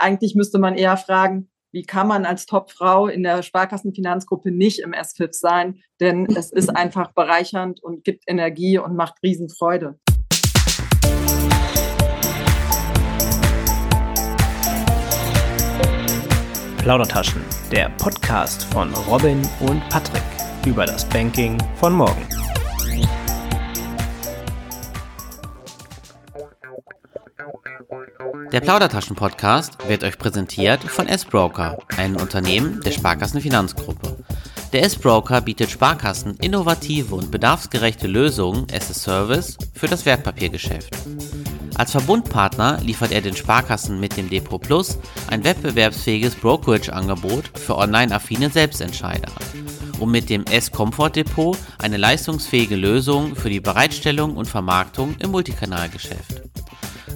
eigentlich müsste man eher fragen, wie kann man als Topfrau in der Sparkassenfinanzgruppe nicht im SFIP sein? Denn es ist einfach bereichernd und gibt Energie und macht Riesenfreude. Plaudertaschen, der Podcast von Robin und Patrick über das Banking von morgen. Der Plaudertaschen-Podcast wird euch präsentiert von S-Broker, einem Unternehmen der Sparkassenfinanzgruppe. Der S-Broker bietet Sparkassen innovative und bedarfsgerechte Lösungen as a Service für das Wertpapiergeschäft. Als Verbundpartner liefert er den Sparkassen mit dem Depot Plus ein wettbewerbsfähiges Brokerage-Angebot für online-affine Selbstentscheider und mit dem S-Comfort Depot eine leistungsfähige Lösung für die Bereitstellung und Vermarktung im Multikanalgeschäft.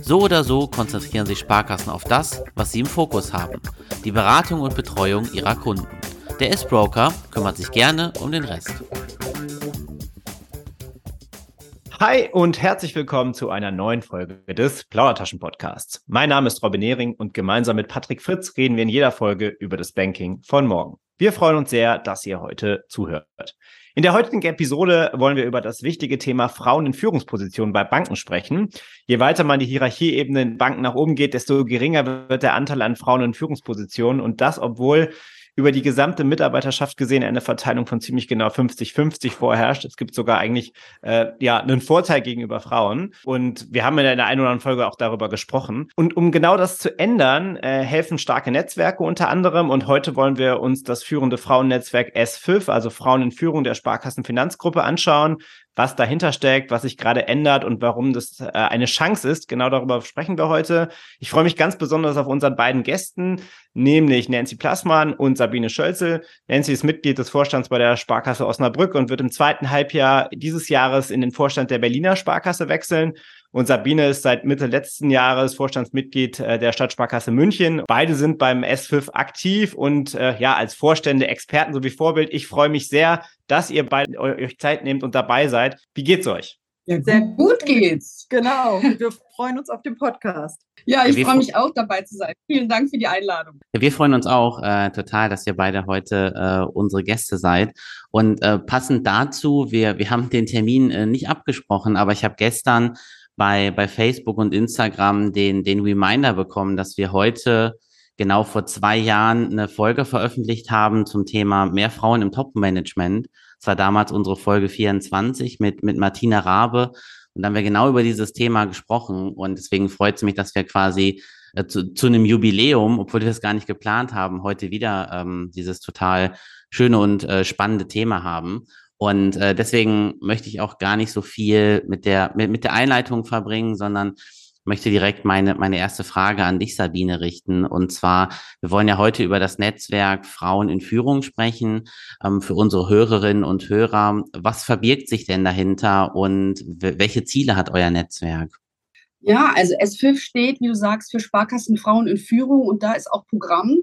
So oder so konzentrieren sich Sparkassen auf das, was sie im Fokus haben, die Beratung und Betreuung ihrer Kunden. Der S-Broker kümmert sich gerne um den Rest. Hi und herzlich willkommen zu einer neuen Folge des Plaudertaschen Podcasts. Mein Name ist Robin Nehring und gemeinsam mit Patrick Fritz reden wir in jeder Folge über das Banking von morgen. Wir freuen uns sehr, dass ihr heute zuhört. In der heutigen Episode wollen wir über das wichtige Thema Frauen in Führungspositionen bei Banken sprechen. Je weiter man die Hierarchieebene in Banken nach oben geht, desto geringer wird der Anteil an Frauen in Führungspositionen und das, obwohl über die gesamte Mitarbeiterschaft gesehen eine Verteilung von ziemlich genau 50-50 vorherrscht. Es gibt sogar eigentlich äh, ja einen Vorteil gegenüber Frauen. Und wir haben in der einen oder anderen Folge auch darüber gesprochen. Und um genau das zu ändern, äh, helfen starke Netzwerke unter anderem. Und heute wollen wir uns das führende Frauennetzwerk S5, also Frauen in Führung der Sparkassenfinanzgruppe, anschauen was dahinter steckt, was sich gerade ändert und warum das äh, eine Chance ist. Genau darüber sprechen wir heute. Ich freue mich ganz besonders auf unseren beiden Gästen, nämlich Nancy Plassmann und Sabine Schölzel. Nancy ist Mitglied des Vorstands bei der Sparkasse Osnabrück und wird im zweiten Halbjahr dieses Jahres in den Vorstand der Berliner Sparkasse wechseln. Und Sabine ist seit Mitte letzten Jahres Vorstandsmitglied äh, der Stadtsparkasse München. Beide sind beim S5 aktiv und äh, ja, als Vorstände, Experten sowie Vorbild. Ich freue mich sehr, dass ihr beide euch Zeit nehmt und dabei seid. Wie geht's euch? Ja, sehr gut geht's. Genau. Wir freuen uns auf den Podcast. Ja, ich freue mich auch dabei zu sein. Vielen Dank für die Einladung. Ja, wir freuen uns auch äh, total, dass ihr beide heute äh, unsere Gäste seid. Und äh, passend dazu, wir, wir haben den Termin äh, nicht abgesprochen, aber ich habe gestern bei, bei Facebook und Instagram den, den Reminder bekommen, dass wir heute genau vor zwei Jahren eine Folge veröffentlicht haben zum Thema mehr Frauen im Top-Management. Das war damals unsere Folge 24 mit, mit Martina Rabe. Und dann haben wir genau über dieses Thema gesprochen. Und deswegen freut es mich, dass wir quasi äh, zu, zu einem Jubiläum, obwohl wir das gar nicht geplant haben, heute wieder ähm, dieses total schöne und äh, spannende Thema haben. Und äh, deswegen möchte ich auch gar nicht so viel mit der, mit, mit der Einleitung verbringen, sondern möchte direkt meine, meine erste Frage an dich, Sabine, richten. Und zwar, wir wollen ja heute über das Netzwerk Frauen in Führung sprechen. Ähm, für unsere Hörerinnen und Hörer, was verbirgt sich denn dahinter und welche Ziele hat euer Netzwerk? Ja, also S5 steht, wie du sagst, für Sparkassen Frauen in Führung und da ist auch Programm.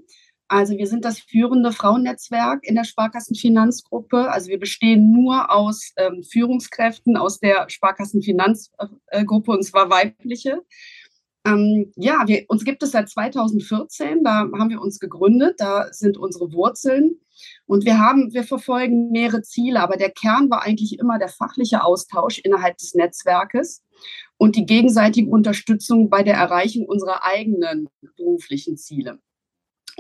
Also wir sind das führende Frauennetzwerk in der Sparkassenfinanzgruppe. Also wir bestehen nur aus ähm, Führungskräften aus der Sparkassenfinanzgruppe und zwar weibliche. Ähm, ja, wir, uns gibt es seit 2014, da haben wir uns gegründet, da sind unsere Wurzeln und wir haben, wir verfolgen mehrere Ziele, aber der Kern war eigentlich immer der fachliche Austausch innerhalb des Netzwerkes und die gegenseitige Unterstützung bei der Erreichung unserer eigenen beruflichen Ziele.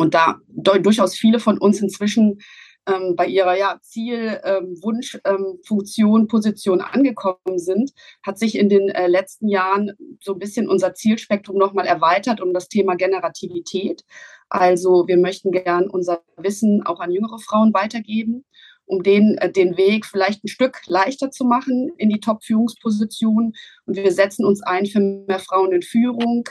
Und da durchaus viele von uns inzwischen ähm, bei ihrer ja, Ziel, ähm, Wunsch, ähm, Funktion, Position angekommen sind, hat sich in den äh, letzten Jahren so ein bisschen unser Zielspektrum nochmal erweitert um das Thema Generativität. Also wir möchten gern unser Wissen auch an jüngere Frauen weitergeben, um denen äh, den Weg vielleicht ein Stück leichter zu machen in die Top-Führungsposition. Und wir setzen uns ein für mehr Frauen in Führung,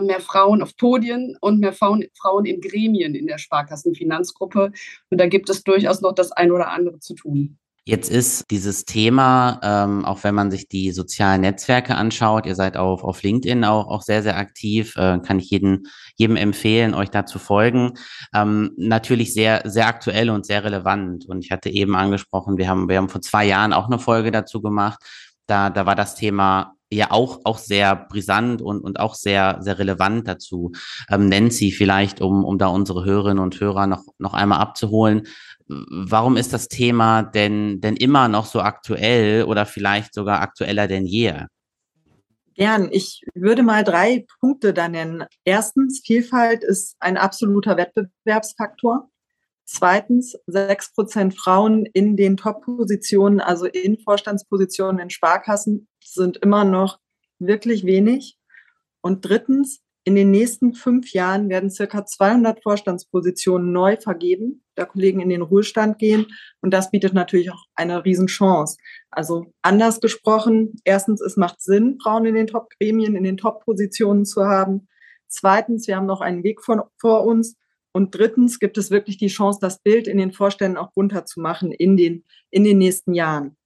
mehr Frauen auf Podien und mehr Frauen, Frauen in Gremien in der Sparkassenfinanzgruppe. Und da gibt es durchaus noch das ein oder andere zu tun. Jetzt ist dieses Thema, ähm, auch wenn man sich die sozialen Netzwerke anschaut, ihr seid auf, auf LinkedIn auch, auch sehr, sehr aktiv, äh, kann ich jeden, jedem empfehlen, euch da zu folgen. Ähm, natürlich sehr, sehr aktuell und sehr relevant. Und ich hatte eben angesprochen, wir haben, wir haben vor zwei Jahren auch eine Folge dazu gemacht. Da, da war das Thema ja auch, auch sehr brisant und, und auch sehr, sehr relevant dazu. Ähm, Nancy, vielleicht, um, um da unsere Hörerinnen und Hörer noch, noch einmal abzuholen. Warum ist das Thema denn, denn immer noch so aktuell oder vielleicht sogar aktueller denn je? Gern. Ich würde mal drei Punkte da nennen. Erstens, Vielfalt ist ein absoluter Wettbewerbsfaktor. Zweitens, sechs Prozent Frauen in den Top-Positionen, also in Vorstandspositionen in Sparkassen, sind immer noch wirklich wenig. Und drittens, in den nächsten fünf Jahren werden circa 200 Vorstandspositionen neu vergeben, da Kollegen in den Ruhestand gehen. Und das bietet natürlich auch eine Riesenchance. Also anders gesprochen, erstens, es macht Sinn, Frauen in den Top-Gremien, in den Top-Positionen zu haben. Zweitens, wir haben noch einen Weg vor, vor uns. Und drittens gibt es wirklich die Chance, das Bild in den Vorständen auch bunter zu machen in den, in den nächsten Jahren.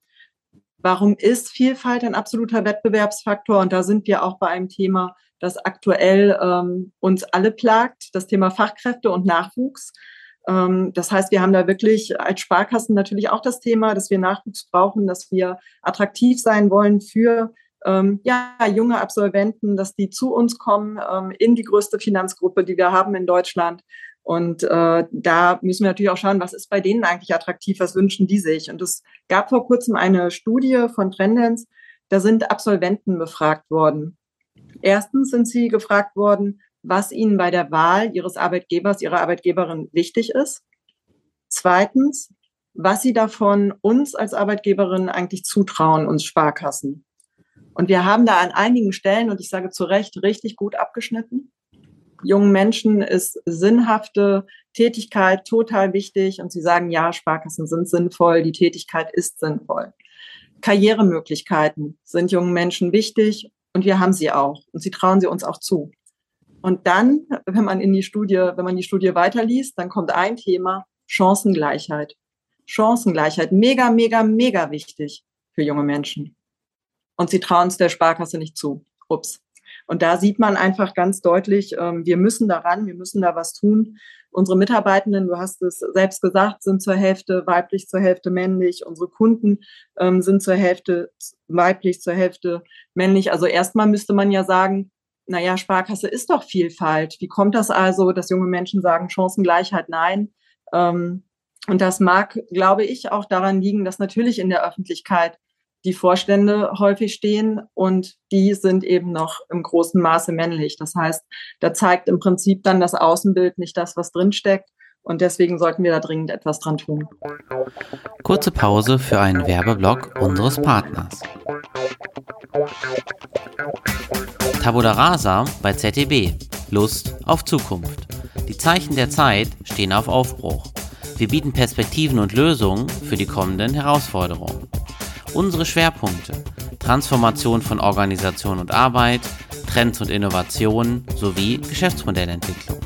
Warum ist Vielfalt ein absoluter Wettbewerbsfaktor? Und da sind wir auch bei einem Thema, das aktuell ähm, uns alle plagt, das Thema Fachkräfte und Nachwuchs. Ähm, das heißt, wir haben da wirklich als Sparkassen natürlich auch das Thema, dass wir Nachwuchs brauchen, dass wir attraktiv sein wollen für ähm, ja, junge Absolventen, dass die zu uns kommen ähm, in die größte Finanzgruppe, die wir haben in Deutschland. Und äh, da müssen wir natürlich auch schauen, was ist bei denen eigentlich attraktiv, was wünschen die sich. Und es gab vor kurzem eine Studie von Trendens, da sind Absolventen befragt worden. Erstens sind sie gefragt worden, was ihnen bei der Wahl ihres Arbeitgebers, ihrer Arbeitgeberin wichtig ist. Zweitens, was sie davon uns als Arbeitgeberin eigentlich zutrauen, uns Sparkassen. Und wir haben da an einigen Stellen, und ich sage zu Recht, richtig gut abgeschnitten jungen Menschen ist sinnhafte Tätigkeit total wichtig und sie sagen, ja, Sparkassen sind sinnvoll, die Tätigkeit ist sinnvoll. Karrieremöglichkeiten sind jungen Menschen wichtig und wir haben sie auch und sie trauen sie uns auch zu. Und dann, wenn man in die Studie, wenn man die Studie weiterliest, dann kommt ein Thema, Chancengleichheit. Chancengleichheit, mega, mega, mega wichtig für junge Menschen. Und sie trauen es der Sparkasse nicht zu. Ups. Und da sieht man einfach ganz deutlich, ähm, wir müssen daran, wir müssen da was tun. Unsere Mitarbeitenden, du hast es selbst gesagt, sind zur Hälfte weiblich, zur Hälfte männlich. Unsere Kunden ähm, sind zur Hälfte weiblich, zur Hälfte männlich. Also erstmal müsste man ja sagen, naja, Sparkasse ist doch Vielfalt. Wie kommt das also, dass junge Menschen sagen, Chancengleichheit nein? Ähm, und das mag, glaube ich, auch daran liegen, dass natürlich in der Öffentlichkeit die Vorstände häufig stehen und die sind eben noch im großen Maße männlich. Das heißt, da zeigt im Prinzip dann das Außenbild nicht das, was drinsteckt. Und deswegen sollten wir da dringend etwas dran tun. Kurze Pause für einen Werbeblock unseres Partners. Tabula Rasa bei ZDB. Lust auf Zukunft. Die Zeichen der Zeit stehen auf Aufbruch. Wir bieten Perspektiven und Lösungen für die kommenden Herausforderungen. Unsere Schwerpunkte Transformation von Organisation und Arbeit, Trends und Innovationen sowie Geschäftsmodellentwicklung.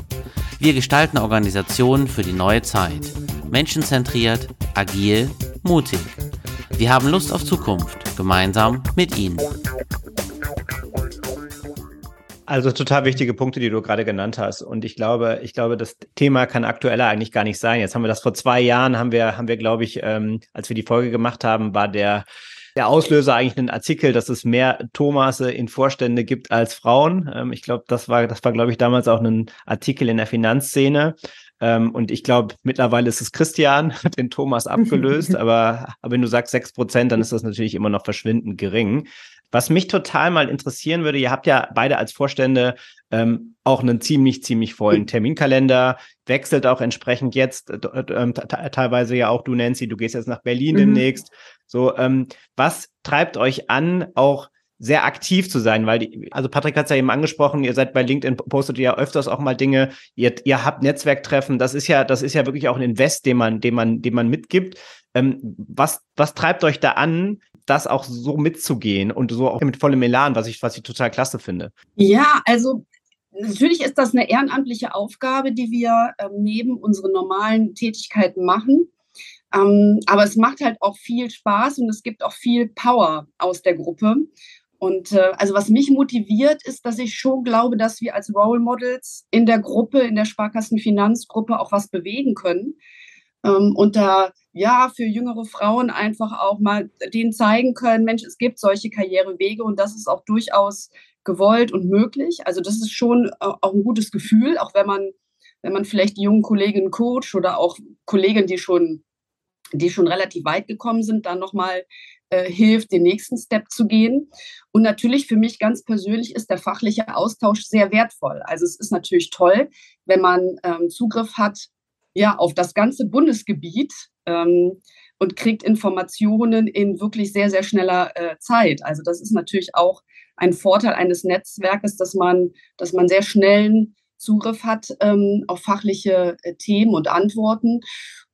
Wir gestalten Organisationen für die neue Zeit. Menschenzentriert, agil, mutig. Wir haben Lust auf Zukunft, gemeinsam mit Ihnen. Also total wichtige Punkte, die du gerade genannt hast. Und ich glaube, ich glaube, das Thema kann aktueller eigentlich gar nicht sein. Jetzt haben wir das vor zwei Jahren, haben wir, haben wir, glaube ich, ähm, als wir die Folge gemacht haben, war der der Auslöser eigentlich ein Artikel, dass es mehr Thomase in Vorstände gibt als Frauen. Ähm, ich glaube, das war, das war, glaube ich, damals auch ein Artikel in der Finanzszene. Ähm, und ich glaube, mittlerweile ist es Christian, hat den Thomas abgelöst. aber, aber wenn du sagst sechs Prozent, dann ist das natürlich immer noch verschwindend gering. Was mich total mal interessieren würde, ihr habt ja beide als Vorstände ähm, auch einen ziemlich, ziemlich vollen Terminkalender, wechselt auch entsprechend jetzt, äh, äh, teilweise ja auch du, Nancy, du gehst jetzt nach Berlin mhm. demnächst. So, ähm, was treibt euch an, auch sehr aktiv zu sein, weil die, also Patrick hat es ja eben angesprochen, ihr seid bei LinkedIn, postet ja öfters auch mal Dinge, ihr, ihr habt Netzwerktreffen, das ist ja, das ist ja wirklich auch ein Invest, den man, den man, den man mitgibt. Ähm, was, was treibt euch da an, das auch so mitzugehen und so auch mit vollem Elan, was ich, was ich total klasse finde. Ja, also natürlich ist das eine ehrenamtliche Aufgabe, die wir ähm, neben unseren normalen Tätigkeiten machen. Ähm, aber es macht halt auch viel Spaß und es gibt auch viel Power aus der Gruppe. Und äh, also was mich motiviert, ist, dass ich schon glaube, dass wir als Role Models in der Gruppe, in der Sparkassenfinanzgruppe auch was bewegen können. Ähm, und da ja für jüngere Frauen einfach auch mal denen zeigen können, Mensch, es gibt solche Karrierewege und das ist auch durchaus gewollt und möglich. Also das ist schon äh, auch ein gutes Gefühl, auch wenn man, wenn man vielleicht die jungen Kolleginnen coacht oder auch Kolleginnen, die schon, die schon relativ weit gekommen sind, dann nochmal äh, hilft, den nächsten Step zu gehen. Und natürlich für mich ganz persönlich ist der fachliche Austausch sehr wertvoll. Also es ist natürlich toll, wenn man ähm, Zugriff hat ja, auf das ganze Bundesgebiet ähm, und kriegt Informationen in wirklich sehr, sehr schneller äh, Zeit. Also das ist natürlich auch ein Vorteil eines Netzwerkes, dass man, dass man sehr schnellen Zugriff hat ähm, auf fachliche äh, Themen und Antworten.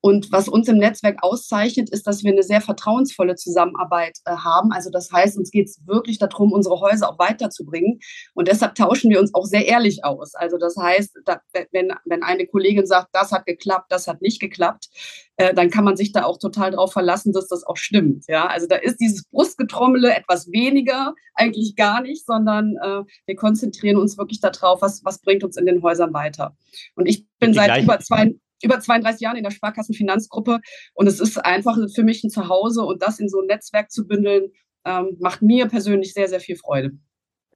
Und was uns im Netzwerk auszeichnet, ist, dass wir eine sehr vertrauensvolle Zusammenarbeit äh, haben. Also das heißt, uns geht es wirklich darum, unsere Häuser auch weiterzubringen. Und deshalb tauschen wir uns auch sehr ehrlich aus. Also das heißt, da, wenn, wenn eine Kollegin sagt, das hat geklappt, das hat nicht geklappt, äh, dann kann man sich da auch total darauf verlassen, dass das auch stimmt. Ja, also da ist dieses Brustgetrommele etwas weniger, eigentlich gar nicht, sondern äh, wir konzentrieren uns wirklich darauf, was, was bringt uns in den Häusern weiter. Und ich bin seit über zwei über 32 Jahren in der Sparkassenfinanzgruppe und es ist einfach für mich ein Zuhause und das in so ein Netzwerk zu bündeln, ähm, macht mir persönlich sehr, sehr viel Freude.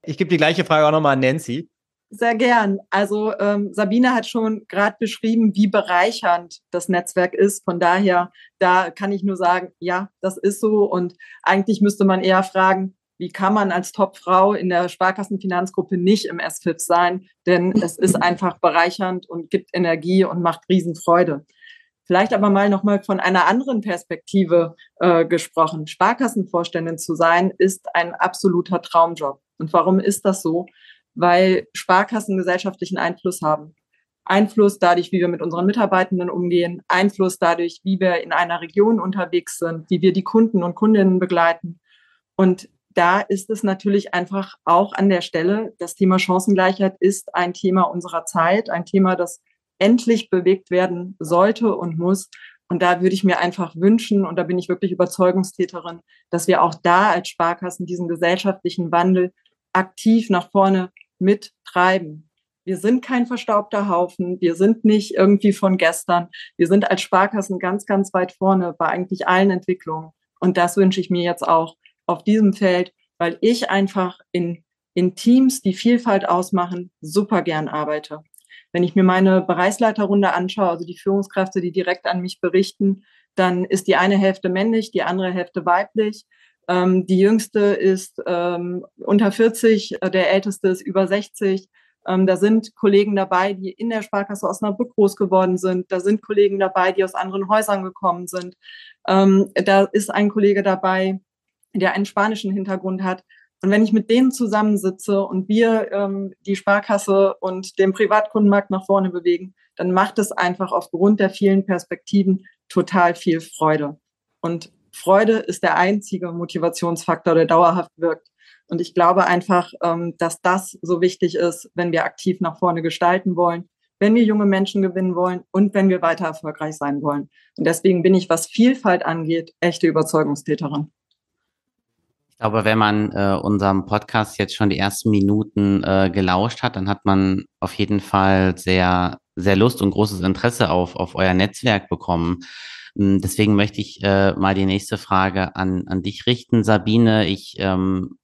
Ich gebe die gleiche Frage auch nochmal an Nancy. Sehr gern. Also ähm, Sabine hat schon gerade beschrieben, wie bereichernd das Netzwerk ist. Von daher, da kann ich nur sagen, ja, das ist so. Und eigentlich müsste man eher fragen, wie kann man als Topfrau in der Sparkassenfinanzgruppe nicht im SFIP sein? Denn es ist einfach bereichernd und gibt Energie und macht Riesenfreude. Vielleicht aber mal nochmal von einer anderen Perspektive äh, gesprochen. Sparkassenvorständin zu sein, ist ein absoluter Traumjob. Und warum ist das so? Weil Sparkassen gesellschaftlichen Einfluss haben. Einfluss dadurch, wie wir mit unseren Mitarbeitenden umgehen, Einfluss dadurch, wie wir in einer Region unterwegs sind, wie wir die Kunden und Kundinnen begleiten. Und da ist es natürlich einfach auch an der Stelle, das Thema Chancengleichheit ist ein Thema unserer Zeit, ein Thema, das endlich bewegt werden sollte und muss. Und da würde ich mir einfach wünschen, und da bin ich wirklich Überzeugungstäterin, dass wir auch da als Sparkassen diesen gesellschaftlichen Wandel aktiv nach vorne mittreiben. Wir sind kein verstaubter Haufen. Wir sind nicht irgendwie von gestern. Wir sind als Sparkassen ganz, ganz weit vorne bei eigentlich allen Entwicklungen. Und das wünsche ich mir jetzt auch auf diesem Feld, weil ich einfach in, in Teams, die Vielfalt ausmachen, super gern arbeite. Wenn ich mir meine Bereichsleiterrunde anschaue, also die Führungskräfte, die direkt an mich berichten, dann ist die eine Hälfte männlich, die andere Hälfte weiblich. Ähm, die jüngste ist ähm, unter 40, äh, der älteste ist über 60. Ähm, da sind Kollegen dabei, die in der Sparkasse Osnabrück groß geworden sind. Da sind Kollegen dabei, die aus anderen Häusern gekommen sind. Ähm, da ist ein Kollege dabei, der einen spanischen Hintergrund hat. Und wenn ich mit denen zusammensitze und wir ähm, die Sparkasse und den Privatkundenmarkt nach vorne bewegen, dann macht es einfach aufgrund der vielen Perspektiven total viel Freude. Und Freude ist der einzige Motivationsfaktor, der dauerhaft wirkt. Und ich glaube einfach, ähm, dass das so wichtig ist, wenn wir aktiv nach vorne gestalten wollen, wenn wir junge Menschen gewinnen wollen und wenn wir weiter erfolgreich sein wollen. Und deswegen bin ich, was Vielfalt angeht, echte Überzeugungstäterin. Ich glaube, wenn man äh, unserem Podcast jetzt schon die ersten Minuten äh, gelauscht hat, dann hat man auf jeden Fall sehr, sehr Lust und großes Interesse auf, auf euer Netzwerk bekommen. Hm, deswegen möchte ich äh, mal die nächste Frage an, an dich richten, Sabine. Ich ähm,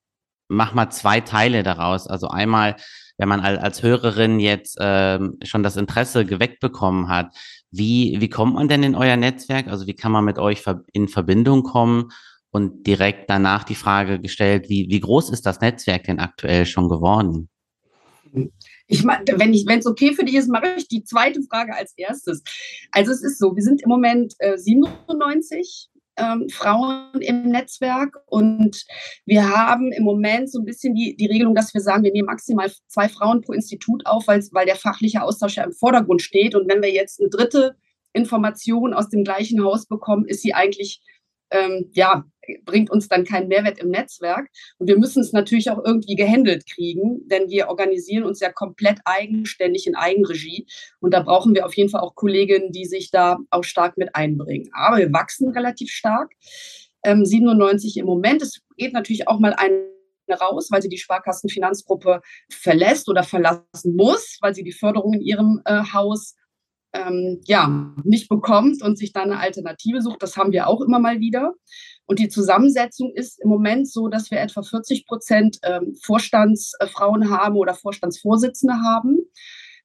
mach mal zwei Teile daraus. Also einmal, wenn man als, Hörerin jetzt ähm, schon das Interesse geweckt bekommen hat, wie, wie kommt man denn in euer Netzwerk? Also wie kann man mit euch in Verbindung kommen? Und direkt danach die Frage gestellt, wie, wie groß ist das Netzwerk denn aktuell schon geworden? Ich meine, wenn es okay für dich ist, mache ich die zweite Frage als erstes. Also es ist so, wir sind im Moment äh, 97 ähm, Frauen im Netzwerk und wir haben im Moment so ein bisschen die, die Regelung, dass wir sagen, wir nehmen maximal zwei Frauen pro Institut auf, weil, weil der fachliche Austausch ja im Vordergrund steht. Und wenn wir jetzt eine dritte Information aus dem gleichen Haus bekommen, ist sie eigentlich ähm, ja, bringt uns dann keinen Mehrwert im Netzwerk. Und wir müssen es natürlich auch irgendwie gehandelt kriegen, denn wir organisieren uns ja komplett eigenständig in Eigenregie. Und da brauchen wir auf jeden Fall auch Kolleginnen, die sich da auch stark mit einbringen. Aber wir wachsen relativ stark. Ähm, 97 im Moment. Es geht natürlich auch mal ein raus, weil sie die Sparkassenfinanzgruppe verlässt oder verlassen muss, weil sie die Förderung in ihrem äh, Haus ähm, ja, nicht bekommt und sich dann eine Alternative sucht. Das haben wir auch immer mal wieder. Und die Zusammensetzung ist im Moment so, dass wir etwa 40 Prozent ähm, Vorstandsfrauen haben oder Vorstandsvorsitzende haben.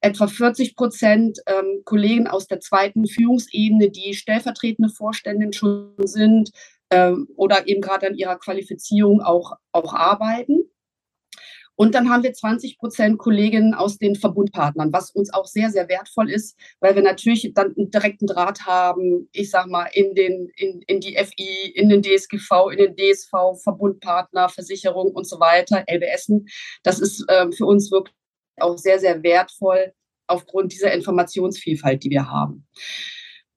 Etwa 40 Prozent ähm, Kollegen aus der zweiten Führungsebene, die stellvertretende Vorständin schon sind ähm, oder eben gerade an ihrer Qualifizierung auch, auch arbeiten. Und dann haben wir 20 Prozent Kolleginnen aus den Verbundpartnern, was uns auch sehr, sehr wertvoll ist, weil wir natürlich dann einen direkten Draht haben, ich sag mal, in, den, in, in die FI, in den DSGV, in den DSV, Verbundpartner, Versicherung und so weiter, LBSen. Das ist äh, für uns wirklich auch sehr, sehr wertvoll aufgrund dieser Informationsvielfalt, die wir haben.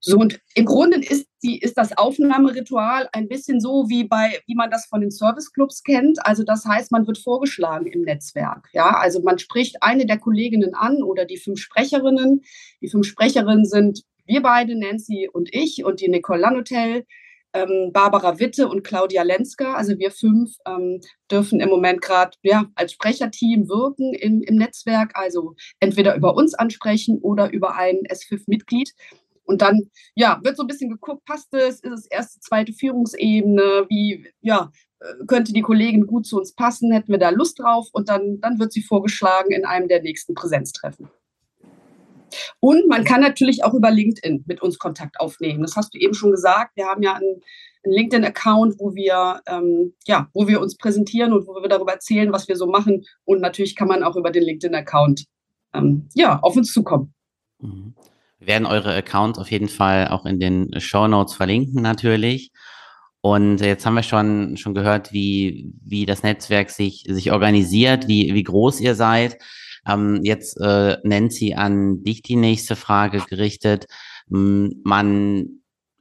So, und im Grunde ist, die, ist das Aufnahmeritual ein bisschen so, wie, bei, wie man das von den Serviceclubs kennt. Also das heißt, man wird vorgeschlagen im Netzwerk. Ja? Also man spricht eine der Kolleginnen an oder die fünf Sprecherinnen. Die fünf Sprecherinnen sind wir beide, Nancy und ich und die Nicole Lanotel, ähm, Barbara Witte und Claudia Lenska. Also wir fünf ähm, dürfen im Moment gerade ja, als Sprecherteam wirken im, im Netzwerk. Also entweder über uns ansprechen oder über ein S5-Mitglied. Und dann, ja, wird so ein bisschen geguckt, passt es, ist es erste, zweite Führungsebene, wie, ja, äh, könnte die Kollegin gut zu uns passen, hätten wir da Lust drauf und dann, dann wird sie vorgeschlagen in einem der nächsten Präsenztreffen. Und man kann natürlich auch über LinkedIn mit uns Kontakt aufnehmen. Das hast du eben schon gesagt. Wir haben ja einen, einen LinkedIn-Account, wo wir ähm, ja, wo wir uns präsentieren und wo wir darüber erzählen, was wir so machen. Und natürlich kann man auch über den LinkedIn-Account ähm, ja, auf uns zukommen. Mhm. Wir werden eure Accounts auf jeden Fall auch in den Show Notes verlinken natürlich. Und jetzt haben wir schon, schon gehört, wie, wie das Netzwerk sich, sich organisiert, wie, wie groß ihr seid. Ähm, jetzt äh, Nancy an dich die nächste Frage gerichtet. Man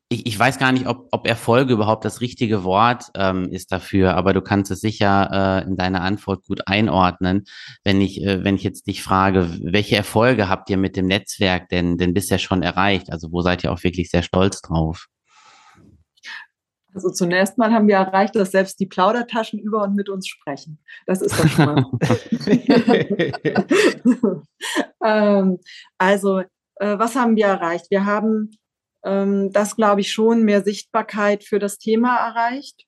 ich, ich weiß gar nicht, ob, ob Erfolge überhaupt das richtige Wort ähm, ist dafür, aber du kannst es sicher äh, in deiner Antwort gut einordnen. Wenn ich, äh, wenn ich jetzt dich frage, welche Erfolge habt ihr mit dem Netzwerk denn, denn bisher schon erreicht? Also wo seid ihr auch wirklich sehr stolz drauf? Also zunächst mal haben wir erreicht, dass selbst die Plaudertaschen über und mit uns sprechen. Das ist doch schon mal. ähm, also, äh, was haben wir erreicht? Wir haben ähm, das, glaube ich, schon mehr Sichtbarkeit für das Thema erreicht.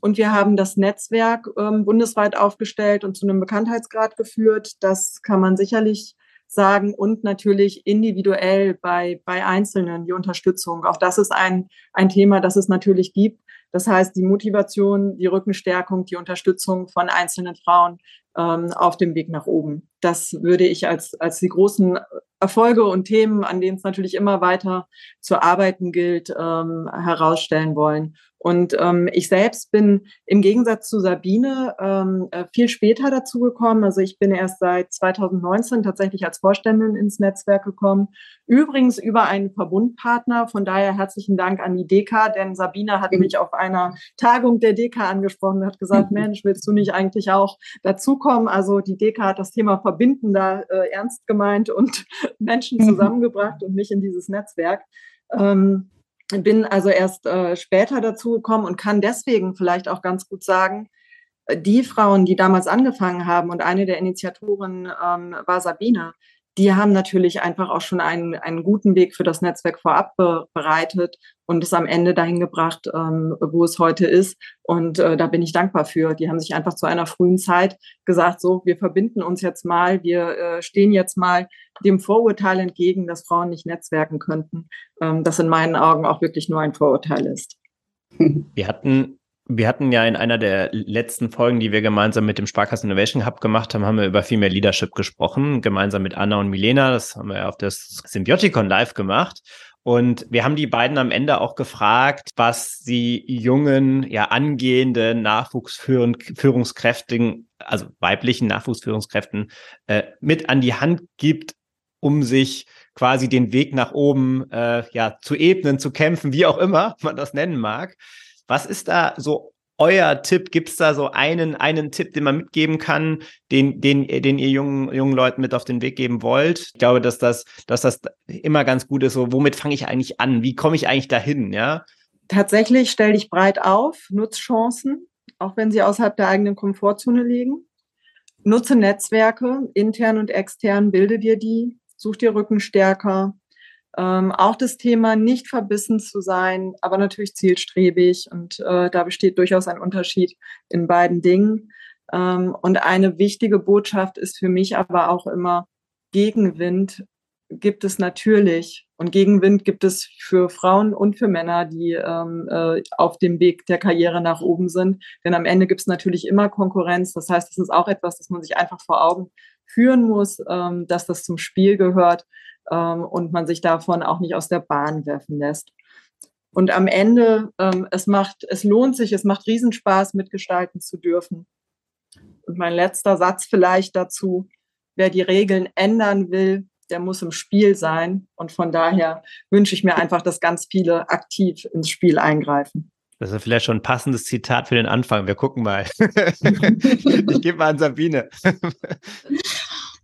Und wir haben das Netzwerk ähm, bundesweit aufgestellt und zu einem Bekanntheitsgrad geführt. Das kann man sicherlich sagen. Und natürlich individuell bei, bei Einzelnen die Unterstützung. Auch das ist ein, ein Thema, das es natürlich gibt. Das heißt, die Motivation, die Rückenstärkung, die Unterstützung von einzelnen Frauen ähm, auf dem Weg nach oben. Das würde ich als, als die großen Erfolge und Themen, an denen es natürlich immer weiter zu arbeiten gilt, ähm, herausstellen wollen. Und ähm, ich selbst bin im Gegensatz zu Sabine ähm, äh, viel später dazu gekommen. Also ich bin erst seit 2019 tatsächlich als Vorständin ins Netzwerk gekommen. Übrigens über einen Verbundpartner. Von daher herzlichen Dank an die DK, denn Sabine hat mich auf einer Tagung der DK angesprochen und hat gesagt, Mensch, willst du nicht eigentlich auch dazukommen? Also die DK hat das Thema Verbinden da äh, ernst gemeint und Menschen mhm. zusammengebracht und mich in dieses Netzwerk. Ähm, bin also erst äh, später dazu gekommen und kann deswegen vielleicht auch ganz gut sagen, äh, die Frauen, die damals angefangen haben und eine der Initiatoren ähm, war Sabine, die haben natürlich einfach auch schon einen, einen guten Weg für das Netzwerk vorab be bereitet und es am Ende dahin gebracht, ähm, wo es heute ist. Und äh, da bin ich dankbar für. Die haben sich einfach zu einer frühen Zeit gesagt, so, wir verbinden uns jetzt mal, wir äh, stehen jetzt mal dem Vorurteil entgegen, dass Frauen nicht netzwerken könnten, ähm, das in meinen Augen auch wirklich nur ein Vorurteil ist. Wir hatten wir hatten ja in einer der letzten Folgen, die wir gemeinsam mit dem Sparkassen Innovation Hub gemacht haben, haben wir über Female Leadership gesprochen, gemeinsam mit Anna und Milena. Das haben wir auf das Symbioticon Live gemacht. Und wir haben die beiden am Ende auch gefragt, was sie jungen, ja, angehenden Nachwuchsführungskräften, also weiblichen Nachwuchsführungskräften, äh, mit an die Hand gibt, um sich quasi den Weg nach oben äh, ja, zu ebnen, zu kämpfen, wie auch immer man das nennen mag. Was ist da so euer Tipp? Gibt es da so einen, einen Tipp, den man mitgeben kann, den, den, den ihr jungen, jungen Leuten mit auf den Weg geben wollt? Ich glaube, dass das, dass das immer ganz gut ist. So, womit fange ich eigentlich an? Wie komme ich eigentlich dahin? Ja. Tatsächlich stell dich breit auf, nutz Chancen, auch wenn sie außerhalb der eigenen Komfortzone liegen. Nutze Netzwerke, intern und extern, bilde dir die, such dir Rückenstärker, Ähm, auch das Thema nicht verbissen zu sein, aber natürlich zielstrebig und äh, da besteht durchaus ein Unterschied in beiden Dingen. Ähm, und eine wichtige Botschaft ist für mich aber auch immer, Gegenwind gibt es natürlich und Gegenwind gibt es für Frauen und für Männer, die ähm, äh, auf dem Weg der Karriere nach oben sind. Denn am Ende gibt es natürlich immer Konkurrenz. Das heißt, es ist auch etwas, das man sich einfach vor Augen führen muss, ähm, dass das zum Spiel gehört ähm, und man sich davon auch nicht aus der Bahn werfen lässt. Und am Ende, ähm, es macht, es lohnt sich, es macht Riesenspaß, mitgestalten zu dürfen. Und mein letzter Satz vielleicht dazu, wer die Regeln ändern will, der muss im Spiel sein. Und von daher wünsche ich mir einfach, dass ganz viele aktiv ins Spiel eingreifen. Das ist vielleicht schon ein passendes Zitat für den Anfang. Wir gucken mal. ich gebe mal an Sabine.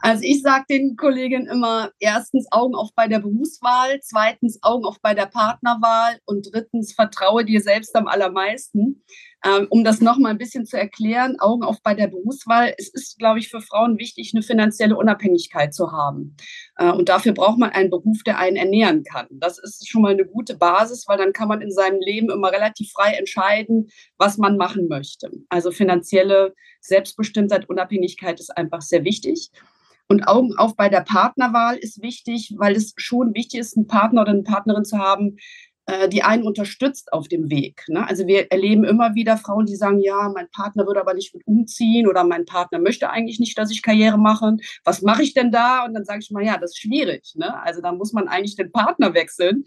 Also ich sage den Kolleginnen immer, erstens Augen auf bei der Berufswahl, zweitens Augen auf bei der Partnerwahl und drittens vertraue dir selbst am allermeisten. Ähm, um das nochmal ein bisschen zu erklären, Augen auf bei der Berufswahl. Es ist, glaube ich, für Frauen wichtig, eine finanzielle Unabhängigkeit zu haben. Äh, und dafür braucht man einen Beruf, der einen ernähren kann. Das ist schon mal eine gute Basis, weil dann kann man in seinem Leben immer relativ frei entscheiden, was man machen möchte. Also finanzielle Selbstbestimmtheit, Unabhängigkeit ist einfach sehr wichtig. Und Augen auf bei der Partnerwahl ist wichtig, weil es schon wichtig ist, einen Partner oder eine Partnerin zu haben, die einen unterstützt auf dem Weg. Ne? Also wir erleben immer wieder Frauen, die sagen, ja, mein Partner würde aber nicht mit umziehen oder mein Partner möchte eigentlich nicht, dass ich Karriere mache. Was mache ich denn da? Und dann sage ich mal, ja, das ist schwierig. Ne? Also da muss man eigentlich den Partner wechseln,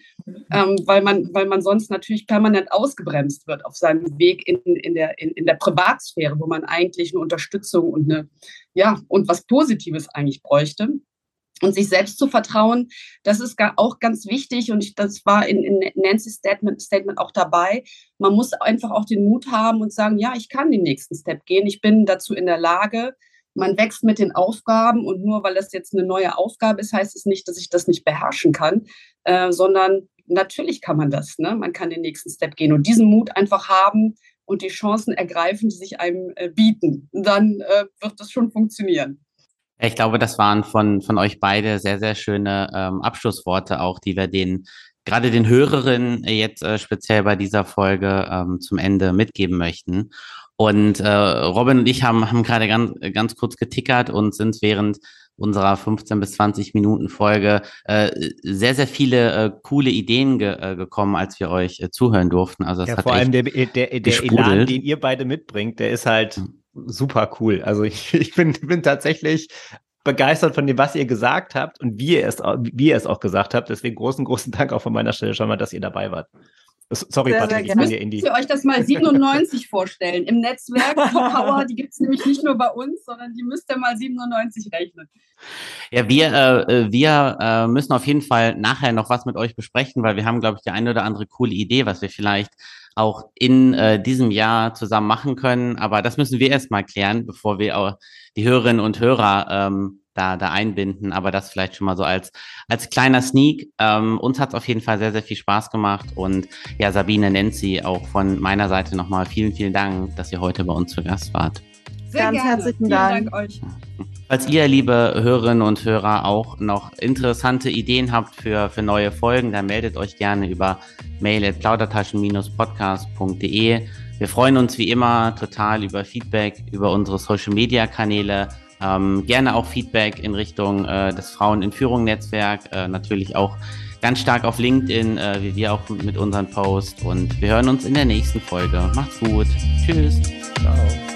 ähm, weil, man, weil man sonst natürlich permanent ausgebremst wird auf seinem Weg in, in, der, in, in der Privatsphäre, wo man eigentlich eine Unterstützung und eine ja, und was Positives eigentlich bräuchte. Und sich selbst zu vertrauen, das ist auch ganz wichtig. Und ich, das war in, in Nancy's Statement, Statement auch dabei. Man muss einfach auch den Mut haben und sagen, ja, ich kann den nächsten Step gehen. Ich bin dazu in der Lage. Man wächst mit den Aufgaben und nur weil das jetzt eine neue Aufgabe ist, heißt es nicht, dass ich das nicht beherrschen kann, äh, sondern natürlich kann man das. Ne? Man kann den nächsten Step gehen und diesen Mut einfach haben, und die Chancen ergreifen, die sich einem äh, bieten. Dann äh, wird das schon funktionieren. Ich glaube, das waren von, von euch beide sehr, sehr schöne ähm, Abschlussworte auch, die wir den gerade den Hörerinnen jetzt äh, speziell bei dieser Folge ähm, zum Ende mitgeben möchten. Und äh, Robin und ich haben, haben gerade ganz, ganz kurz getickert und sind während unserer 15 bis 20 Minuten Folge äh, sehr, sehr viele äh, coole Ideen ge äh, gekommen, als wir euch äh, zuhören durften. Also ja, vor allem der, der, der Elan, den ihr beide mitbringt, der ist halt mhm. Super cool. Also ich, ich bin, bin tatsächlich begeistert von dem, was ihr gesagt habt und wie ihr es, wie ihr es auch gesagt habt. Deswegen großen, großen Dank auch von meiner Stelle schon mal, dass ihr dabei wart. Sorry, sehr, Patrick, sehr ich bin hier Indie. Müsst ihr euch das mal 97 vorstellen. Im Netzwerk Top Power, die gibt es nämlich nicht nur bei uns, sondern die müsst ihr mal 97 rechnen. Ja, wir, äh, wir äh, müssen auf jeden Fall nachher noch was mit euch besprechen, weil wir haben, glaube ich, die eine oder andere coole Idee, was wir vielleicht auch in äh, diesem Jahr zusammen machen können. Aber das müssen wir erst mal klären, bevor wir auch die Hörerinnen und Hörer ähm, da, da einbinden. Aber das vielleicht schon mal so als, als kleiner Sneak. Ähm, uns hat es auf jeden Fall sehr, sehr viel Spaß gemacht. Und ja, Sabine Nancy, auch von meiner Seite nochmal vielen, vielen Dank, dass ihr heute bei uns zu Gast wart. Sehr Ganz gerne. herzlichen Dank. Vielen Dank euch. Falls ihr, liebe Hörerinnen und Hörer, auch noch interessante Ideen habt für, für neue Folgen, dann meldet euch gerne über mail at plaudertaschen-podcast.de. Wir freuen uns wie immer total über Feedback, über unsere Social-Media-Kanäle. Ähm, gerne auch Feedback in Richtung äh, des Frauen in Führung Netzwerk, äh, natürlich auch ganz stark auf LinkedIn, äh, wie wir auch mit unseren Posts. Und wir hören uns in der nächsten Folge. Macht's gut. Tschüss. Ciao.